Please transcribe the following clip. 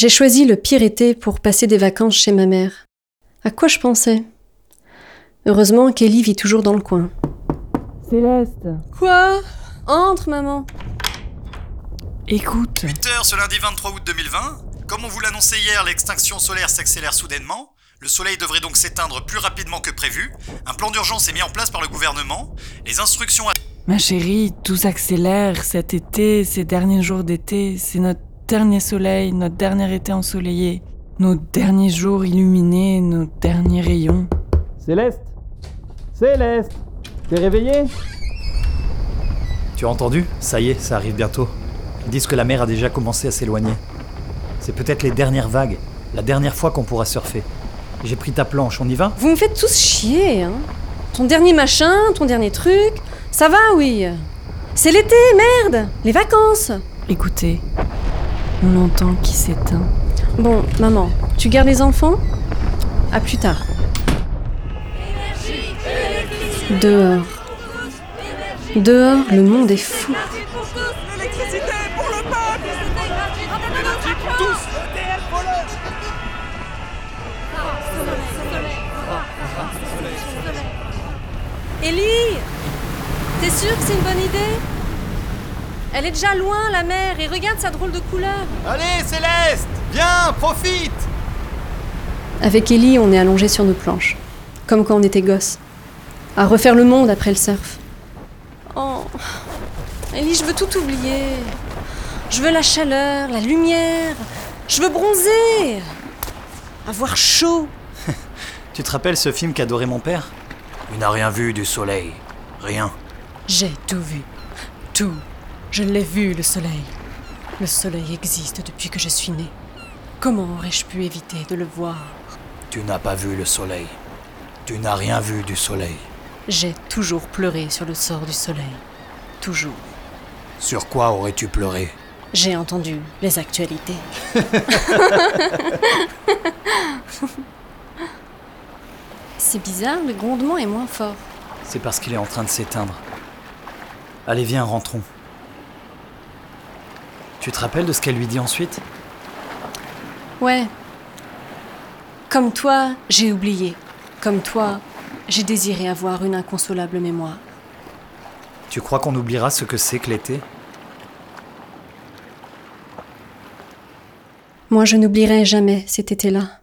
J'ai choisi le pire été pour passer des vacances chez ma mère. À quoi je pensais? Heureusement qu'Ellie vit toujours dans le coin. Céleste, Quoi? Entre, maman. écoute. 8h ce lundi 23 août 2020. Comme on vous l'annonçait hier, l'extinction solaire s'accélère soudainement. Le soleil devrait donc s'éteindre plus rapidement que prévu. Un plan d'urgence est mis en place par le gouvernement. Les instructions à... Ma chérie, tout s'accélère cet été, ces derniers jours d'été. C'est notre dernier soleil, notre dernier été ensoleillé. Nos derniers jours illuminés, nos derniers rayons. Céleste Céleste T'es réveillée Tu as entendu? Ça y est, ça arrive bientôt. Ils disent que la mer a déjà commencé à s'éloigner. C'est peut-être les dernières vagues, la dernière fois qu'on pourra surfer. J'ai pris ta planche, on y va? Vous me faites tous chier, hein Ton dernier machin, ton dernier truc. Ça va, oui. C'est l'été, merde Les vacances Écoutez, on entend qui s'éteint. Bon, maman, tu gardes les enfants? À plus tard. Dehors. Dehors, le monde est fou. Ellie T'es sûre que c'est une bonne idée? Elle est déjà loin, la mer, et regarde sa drôle de couleur. Allez, Céleste Viens, profite Avec Ellie, on est allongé sur nos planches, comme quand on était gosse, à refaire le monde après le surf. Oh, Ellie, je veux tout oublier. Je veux la chaleur, la lumière. Je veux bronzer, avoir chaud. Tu te rappelles ce film qu'adorait mon père? Il n'a rien vu du soleil. Rien. J'ai tout vu, tout. Je l'ai vu, le soleil. Le soleil existe depuis que je suis née. Comment aurais-je pu éviter de le voir? Tu n'as pas vu le soleil. Tu n'as rien vu du soleil. J'ai toujours pleuré sur le sort du soleil. Toujours. Sur quoi aurais-tu pleuré? J'ai entendu les actualités. C'est bizarre, le grondement est moins fort. C'est parce qu'il est en train de s'éteindre. Allez, viens, rentrons. Tu te rappelles de ce qu'elle lui dit ensuite? Ouais. Comme toi, j'ai oublié. Comme toi, j'ai désiré avoir une inconsolable mémoire. Tu crois qu'on oubliera ce que c'est que l'été? Moi, je n'oublierai jamais cet été-là.